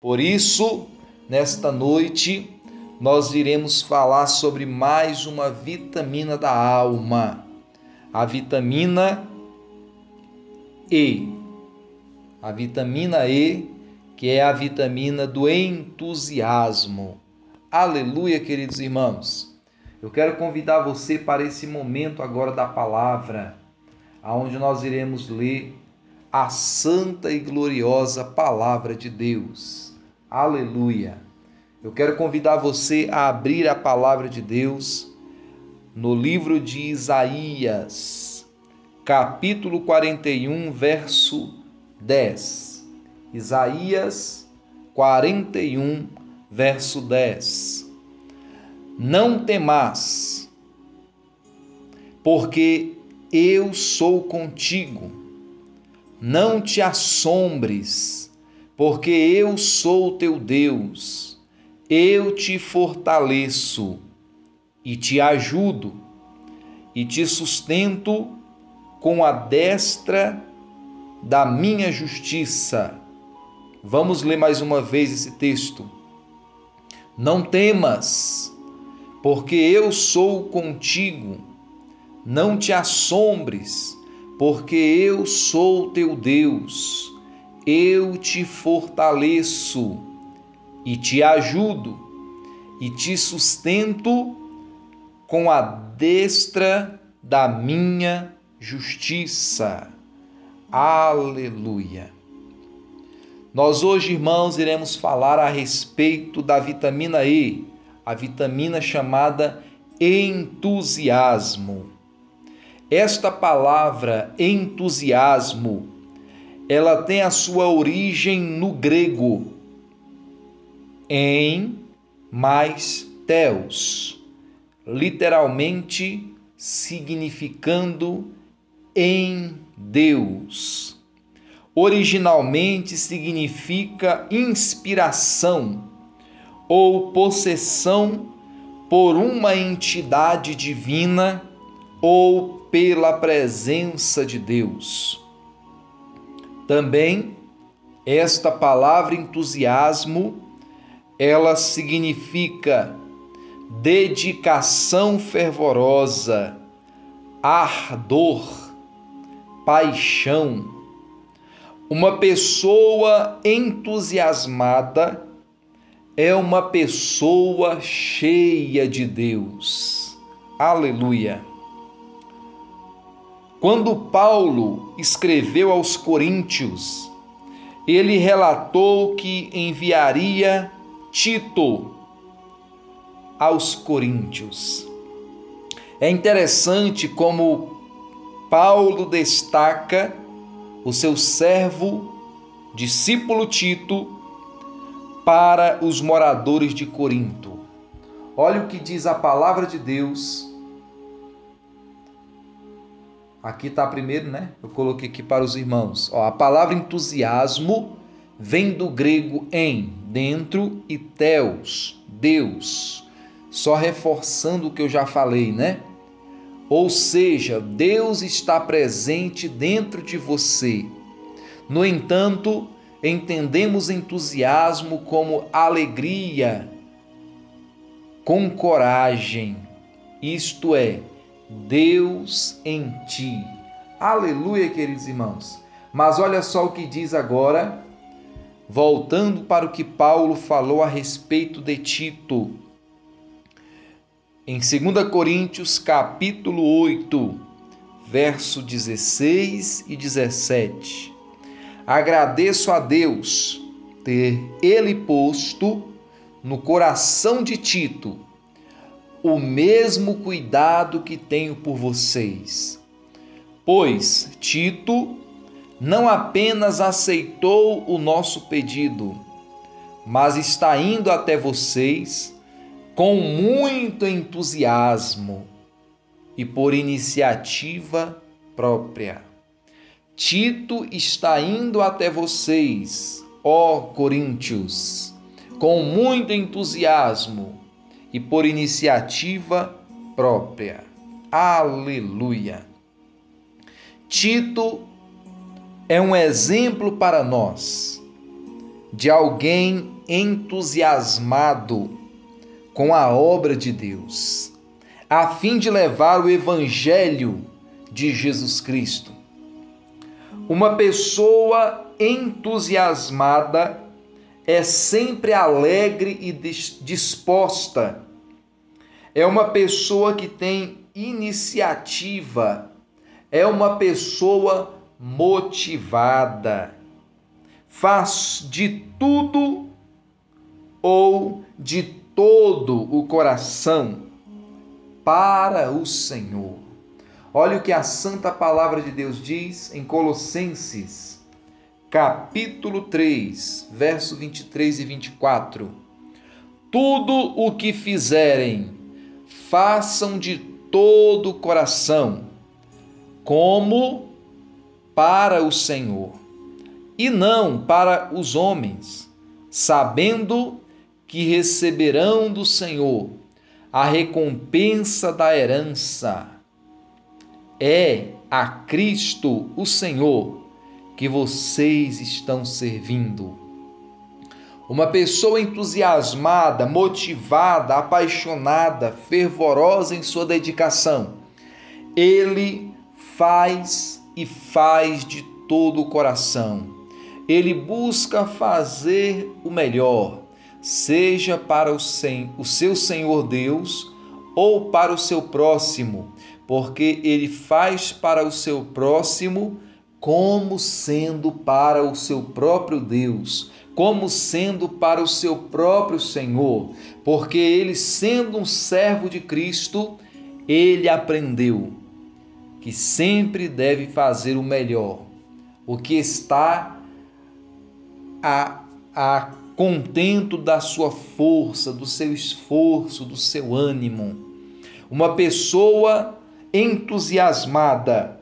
Por isso, nesta noite, nós iremos falar sobre mais uma vitamina da alma, a vitamina E. A vitamina E, que é a vitamina do entusiasmo. Aleluia, queridos irmãos. Eu quero convidar você para esse momento agora da palavra, aonde nós iremos ler a santa e gloriosa palavra de Deus. Aleluia. Eu quero convidar você a abrir a palavra de Deus no livro de Isaías, capítulo 41, verso 10. Isaías 41, verso 10. Não temas, porque eu sou contigo. Não te assombres, porque eu sou teu Deus eu te fortaleço e te ajudo e te sustento com a destra da minha justiça. Vamos ler mais uma vez esse texto. Não temas, porque eu sou contigo. Não te assombres, porque eu sou teu Deus. Eu te fortaleço e te ajudo e te sustento com a destra da minha justiça. Aleluia. Nós hoje, irmãos, iremos falar a respeito da vitamina E, a vitamina chamada entusiasmo. Esta palavra entusiasmo, ela tem a sua origem no grego em mais teos, literalmente significando em Deus. Originalmente significa inspiração ou possessão por uma entidade divina ou pela presença de Deus. Também esta palavra entusiasmo ela significa dedicação fervorosa, ardor, paixão. Uma pessoa entusiasmada é uma pessoa cheia de Deus. Aleluia. Quando Paulo escreveu aos Coríntios, ele relatou que enviaria Tito aos Coríntios. É interessante como Paulo destaca o seu servo, discípulo Tito, para os moradores de Corinto. Olha o que diz a palavra de Deus. Aqui está primeiro, né? Eu coloquei aqui para os irmãos. Ó, a palavra entusiasmo vem do grego em, dentro, e theos, Deus. Só reforçando o que eu já falei, né? Ou seja, Deus está presente dentro de você. No entanto, entendemos entusiasmo como alegria, com coragem, isto é, Deus em ti. Aleluia, queridos irmãos. Mas olha só o que diz agora voltando para o que Paulo falou a respeito de Tito. Em 2 Coríntios, capítulo 8, verso 16 e 17. Agradeço a Deus ter ele posto no coração de Tito o mesmo cuidado que tenho por vocês. Pois Tito não apenas aceitou o nosso pedido, mas está indo até vocês com muito entusiasmo e por iniciativa própria. Tito está indo até vocês, ó Coríntios, com muito entusiasmo e por iniciativa própria. Aleluia. Tito é um exemplo para nós. de alguém entusiasmado com a obra de Deus, a fim de levar o evangelho de Jesus Cristo. Uma pessoa entusiasmada é sempre alegre e disposta. É uma pessoa que tem iniciativa. É uma pessoa motivada. Faz de tudo ou de todo o coração para o Senhor. Olha o que a santa palavra de Deus diz em Colossenses capítulo 3, verso 23 e 24. Tudo o que fizerem, façam de todo o coração, como para o Senhor, e não para os homens, sabendo que receberão do Senhor a recompensa da herança. É a Cristo o Senhor que vocês estão servindo. Uma pessoa entusiasmada, motivada, apaixonada, fervorosa em sua dedicação. Ele faz e faz de todo o coração. Ele busca fazer o melhor, seja para o, sen o seu Senhor Deus ou para o seu próximo, porque ele faz para o seu próximo como sendo para o seu próprio Deus, como sendo para o seu próprio Senhor, porque ele, sendo um servo de Cristo, ele aprendeu que sempre deve fazer o melhor, o que está a, a contento da sua força, do seu esforço, do seu ânimo. Uma pessoa entusiasmada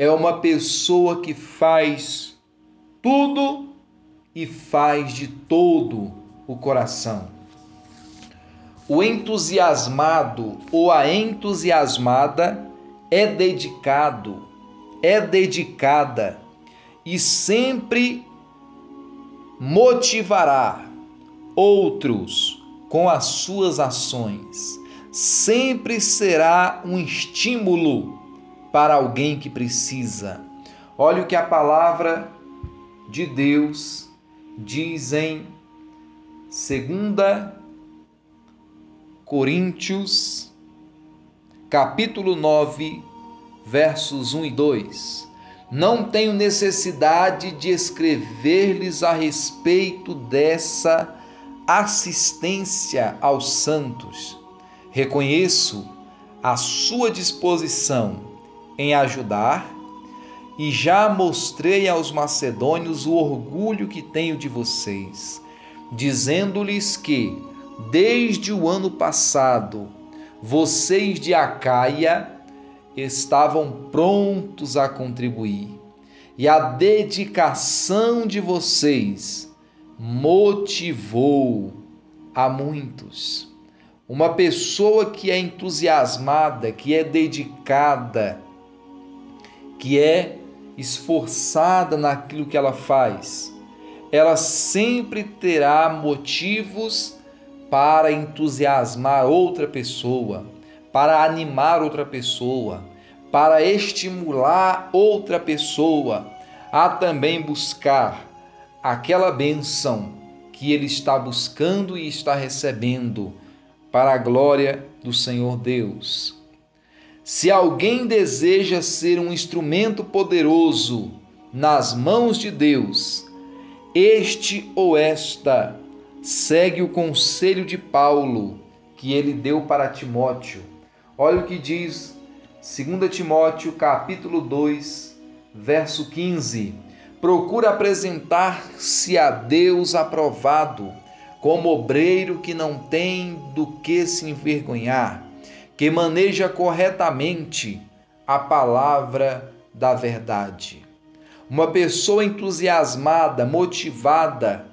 é uma pessoa que faz tudo e faz de todo o coração. O entusiasmado ou a entusiasmada é dedicado, é dedicada e sempre motivará outros com as suas ações. Sempre será um estímulo para alguém que precisa. Olha o que a palavra de Deus diz em 2 Coríntios, capítulo 9, versos 1 e 2. Não tenho necessidade de escrever-lhes a respeito dessa assistência aos santos. Reconheço a sua disposição em ajudar, e já mostrei aos macedônios o orgulho que tenho de vocês, dizendo-lhes que, desde o ano passado, vocês de Acaia estavam prontos a contribuir, e a dedicação de vocês motivou a muitos. Uma pessoa que é entusiasmada, que é dedicada, que é esforçada naquilo que ela faz, ela sempre terá motivos para entusiasmar outra pessoa, para animar outra pessoa, para estimular outra pessoa a também buscar aquela bênção que ele está buscando e está recebendo para a glória do Senhor Deus. Se alguém deseja ser um instrumento poderoso nas mãos de Deus, este ou esta segue o conselho de Paulo que ele deu para Timóteo. Olha o que diz 2 Timóteo, capítulo 2, verso 15. Procura apresentar-se a Deus aprovado, como obreiro que não tem do que se envergonhar que maneja corretamente a palavra da verdade. Uma pessoa entusiasmada, motivada,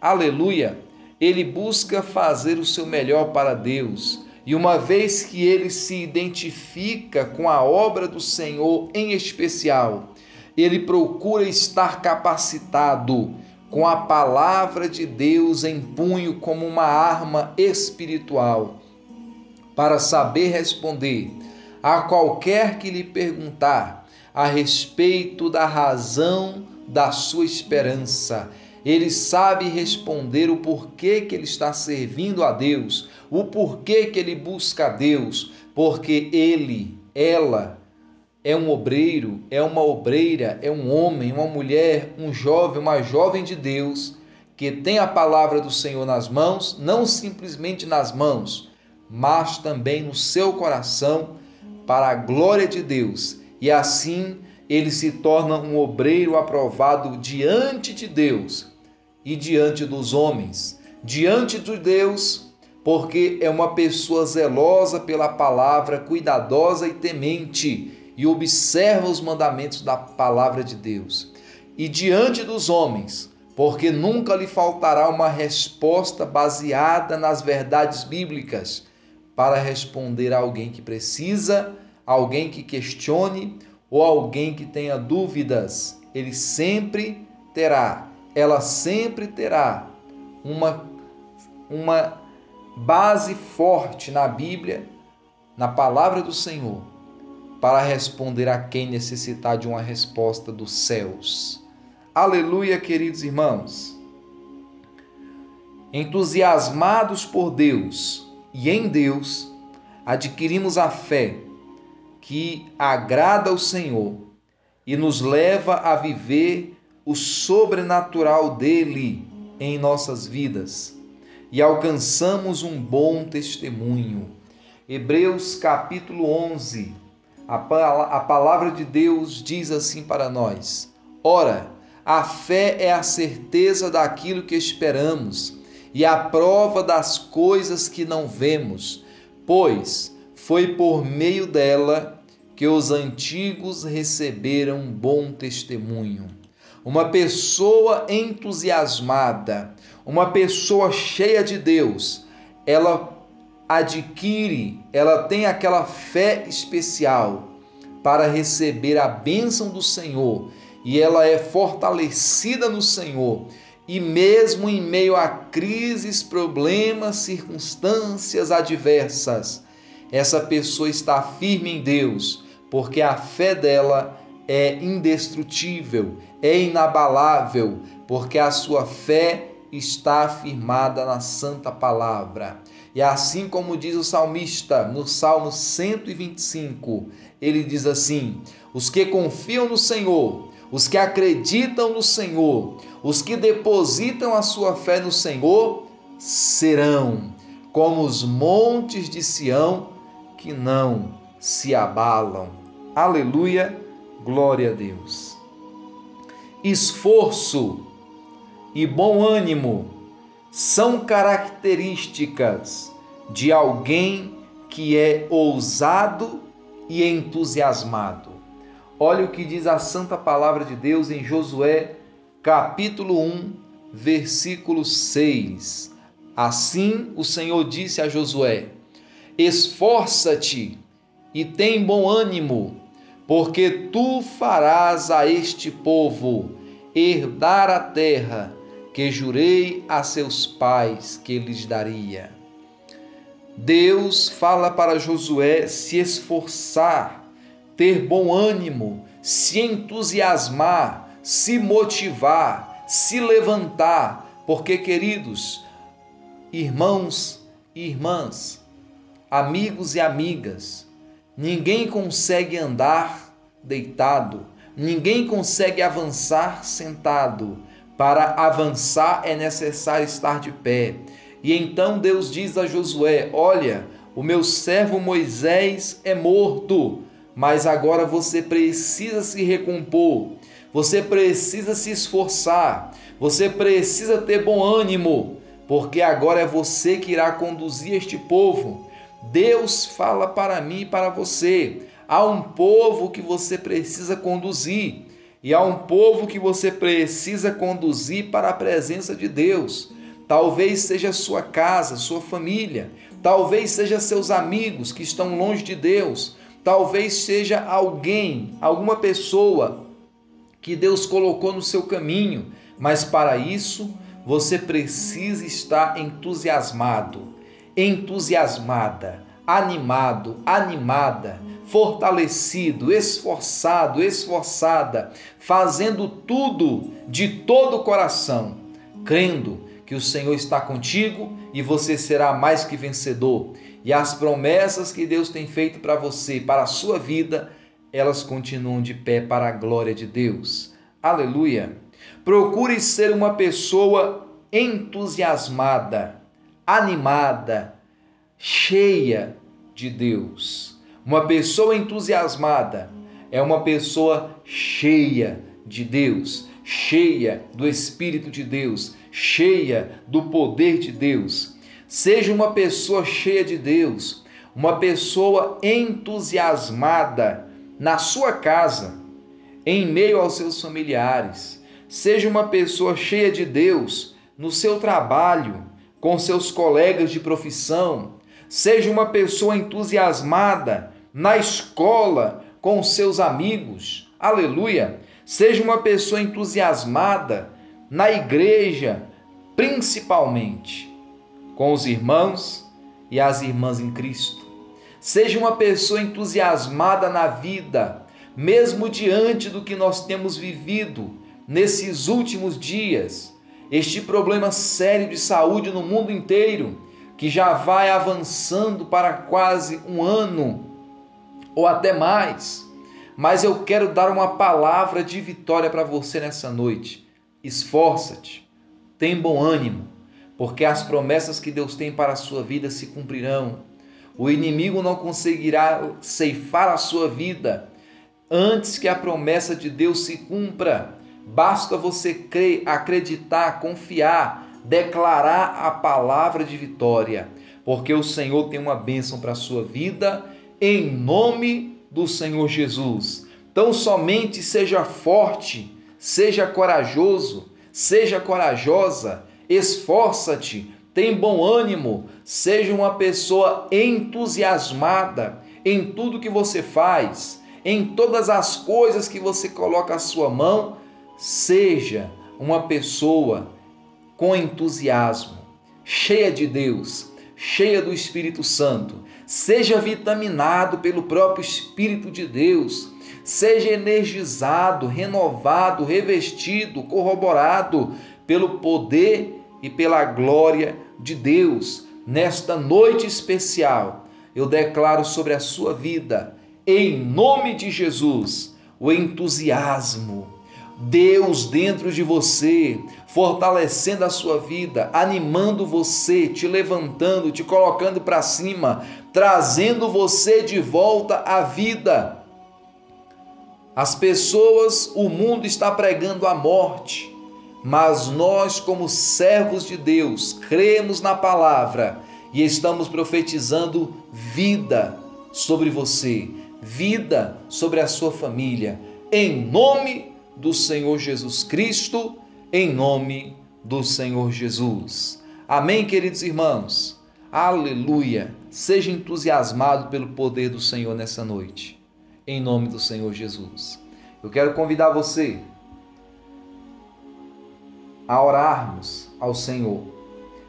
aleluia, ele busca fazer o seu melhor para Deus. E uma vez que ele se identifica com a obra do Senhor em especial, ele procura estar capacitado com a palavra de Deus em punho como uma arma espiritual, para saber responder a qualquer que lhe perguntar a respeito da razão da sua esperança. Ele sabe responder o porquê que ele está servindo a Deus, o porquê que ele busca a Deus, porque ele, ela, é um obreiro, é uma obreira, é um homem, uma mulher, um jovem, uma jovem de Deus que tem a palavra do Senhor nas mãos, não simplesmente nas mãos, mas também no seu coração, para a glória de Deus. E assim ele se torna um obreiro aprovado diante de Deus e diante dos homens. Diante de Deus, porque é uma pessoa zelosa pela palavra, cuidadosa e temente e observa os mandamentos da palavra de Deus. E diante dos homens, porque nunca lhe faltará uma resposta baseada nas verdades bíblicas para responder a alguém que precisa, alguém que questione ou alguém que tenha dúvidas. Ele sempre terá, ela sempre terá uma, uma base forte na Bíblia, na palavra do Senhor para responder a quem necessitar de uma resposta dos céus. Aleluia, queridos irmãos. Entusiasmados por Deus e em Deus, adquirimos a fé que agrada ao Senhor e nos leva a viver o sobrenatural dele em nossas vidas e alcançamos um bom testemunho. Hebreus capítulo 11, a, a palavra de Deus diz assim para nós: Ora, a fé é a certeza daquilo que esperamos e a prova das coisas que não vemos, pois foi por meio dela que os antigos receberam bom testemunho. Uma pessoa entusiasmada, uma pessoa cheia de Deus, ela adquire, ela tem aquela fé especial para receber a bênção do Senhor e ela é fortalecida no Senhor. E mesmo em meio a crises, problemas, circunstâncias adversas, essa pessoa está firme em Deus, porque a fé dela é indestrutível, é inabalável, porque a sua fé está afirmada na santa palavra. E assim como diz o salmista no Salmo 125, ele diz assim: os que confiam no Senhor, os que acreditam no Senhor, os que depositam a sua fé no Senhor, serão como os montes de Sião que não se abalam. Aleluia, glória a Deus. Esforço e bom ânimo são características de alguém que é ousado e entusiasmado. Olha o que diz a santa palavra de Deus em Josué, capítulo 1, versículo 6. Assim o Senhor disse a Josué: Esforça-te e tem bom ânimo, porque tu farás a este povo herdar a terra que jurei a seus pais que lhes daria. Deus fala para Josué se esforçar, ter bom ânimo, se entusiasmar, se motivar, se levantar, porque, queridos, irmãos e irmãs, amigos e amigas, ninguém consegue andar deitado, ninguém consegue avançar sentado para avançar é necessário estar de pé. E então Deus diz a Josué: Olha, o meu servo Moisés é morto, mas agora você precisa se recompor, você precisa se esforçar, você precisa ter bom ânimo, porque agora é você que irá conduzir este povo. Deus fala para mim e para você: há um povo que você precisa conduzir. E há um povo que você precisa conduzir para a presença de Deus. Talvez seja sua casa, sua família, talvez seja seus amigos que estão longe de Deus, talvez seja alguém, alguma pessoa que Deus colocou no seu caminho Mas para isso, você precisa estar entusiasmado, entusiasmada, animado, animada, fortalecido, esforçado, esforçada, fazendo tudo de todo o coração, crendo que o Senhor está contigo e você será mais que vencedor. E as promessas que Deus tem feito para você, para a sua vida, elas continuam de pé para a glória de Deus. Aleluia! Procure ser uma pessoa entusiasmada, animada, cheia de Deus. Uma pessoa entusiasmada é uma pessoa cheia de Deus, cheia do Espírito de Deus, cheia do poder de Deus. Seja uma pessoa cheia de Deus, uma pessoa entusiasmada na sua casa, em meio aos seus familiares. Seja uma pessoa cheia de Deus no seu trabalho, com seus colegas de profissão. Seja uma pessoa entusiasmada na escola, com seus amigos. Aleluia! Seja uma pessoa entusiasmada na igreja, principalmente com os irmãos e as irmãs em Cristo. Seja uma pessoa entusiasmada na vida, mesmo diante do que nós temos vivido nesses últimos dias. Este problema sério de saúde no mundo inteiro, que já vai avançando para quase um ano ou até mais. Mas eu quero dar uma palavra de vitória para você nessa noite. Esforça-te, tem bom ânimo, porque as promessas que Deus tem para a sua vida se cumprirão. O inimigo não conseguirá ceifar a sua vida antes que a promessa de Deus se cumpra. Basta você crer, acreditar, confiar, declarar a palavra de vitória, porque o Senhor tem uma bênção para a sua vida, em nome do Senhor Jesus. Então, somente seja forte, seja corajoso, seja corajosa, esforça-te, tem bom ânimo, seja uma pessoa entusiasmada em tudo que você faz, em todas as coisas que você coloca a sua mão, seja uma pessoa com entusiasmo, cheia de Deus, cheia do Espírito Santo, seja vitaminado pelo próprio Espírito de Deus, seja energizado, renovado, revestido, corroborado pelo poder e pela glória de Deus. Nesta noite especial, eu declaro sobre a sua vida, em nome de Jesus, o entusiasmo. Deus dentro de você, fortalecendo a sua vida, animando você, te levantando, te colocando para cima, trazendo você de volta à vida. As pessoas, o mundo está pregando a morte, mas nós, como servos de Deus, cremos na palavra e estamos profetizando vida sobre você, vida sobre a sua família, em nome do Senhor Jesus Cristo, em nome do Senhor Jesus. Amém, queridos irmãos? Aleluia! Seja entusiasmado pelo poder do Senhor nessa noite, em nome do Senhor Jesus. Eu quero convidar você a orarmos ao Senhor.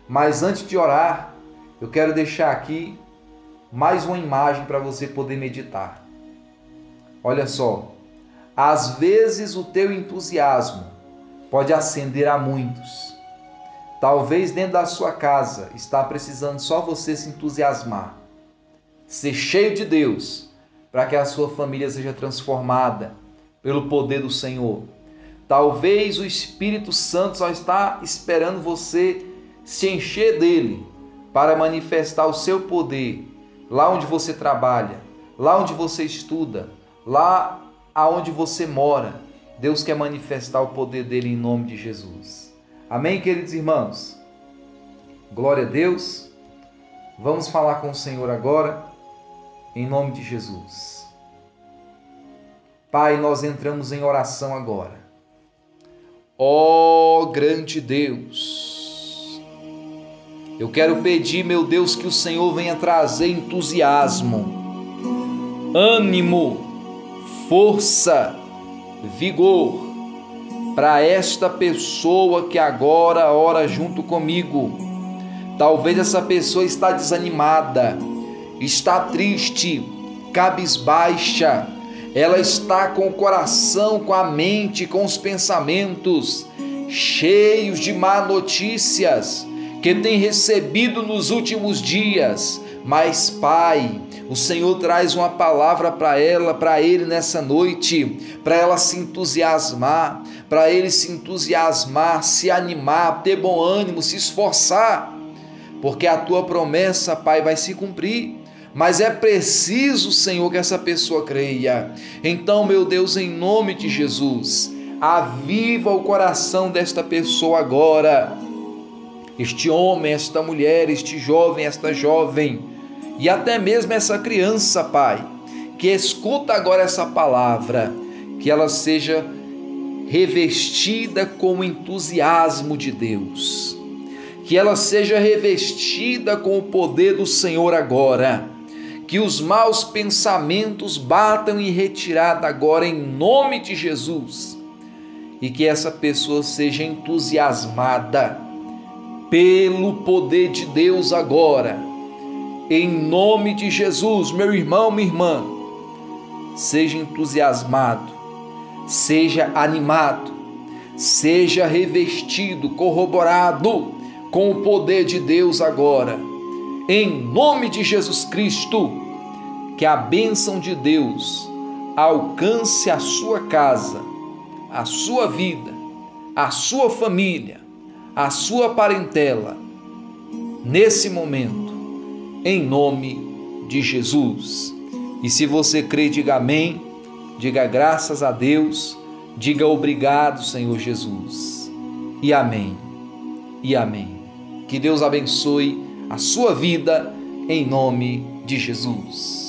Mas antes de orar, eu quero deixar aqui mais uma imagem para você poder meditar. Olha só, às vezes o teu entusiasmo pode acender a muitos. Talvez dentro da sua casa está precisando só você se entusiasmar, ser cheio de Deus, para que a sua família seja transformada pelo poder do Senhor. Talvez o Espírito Santo só está esperando você se encher dele para manifestar o seu poder lá onde você trabalha, lá onde você estuda, lá aonde você mora. Deus quer manifestar o poder dele em nome de Jesus. Amém, queridos irmãos? Glória a Deus. Vamos falar com o Senhor agora, em nome de Jesus. Pai, nós entramos em oração agora. Ó oh, grande Deus, eu quero pedir, meu Deus, que o Senhor venha trazer entusiasmo, ânimo, força, vigor, para esta pessoa que agora ora junto comigo. Talvez essa pessoa está desanimada, está triste, cabisbaixa, ela está com o coração, com a mente, com os pensamentos cheios de má notícias que tem recebido nos últimos dias. Mas, Pai, o Senhor traz uma palavra para ela, para ele nessa noite, para ela se entusiasmar, para ele se entusiasmar, se animar, ter bom ânimo, se esforçar, porque a tua promessa, Pai, vai se cumprir. Mas é preciso, Senhor, que essa pessoa creia. Então, meu Deus, em nome de Jesus, aviva o coração desta pessoa agora. Este homem, esta mulher, este jovem, esta jovem, e até mesmo essa criança, Pai, que escuta agora essa palavra, que ela seja revestida com o entusiasmo de Deus, que ela seja revestida com o poder do Senhor agora, que os maus pensamentos batam em retirada agora em nome de Jesus. E que essa pessoa seja entusiasmada pelo poder de Deus agora. Em nome de Jesus, meu irmão, minha irmã, seja entusiasmado, seja animado, seja revestido, corroborado com o poder de Deus agora. Em nome de Jesus Cristo, que a bênção de Deus alcance a sua casa, a sua vida, a sua família, a sua parentela, nesse momento em nome de Jesus. E se você crê, diga amém, diga graças a Deus, diga obrigado, Senhor Jesus. E amém. E amém. Que Deus abençoe a sua vida em nome de Jesus.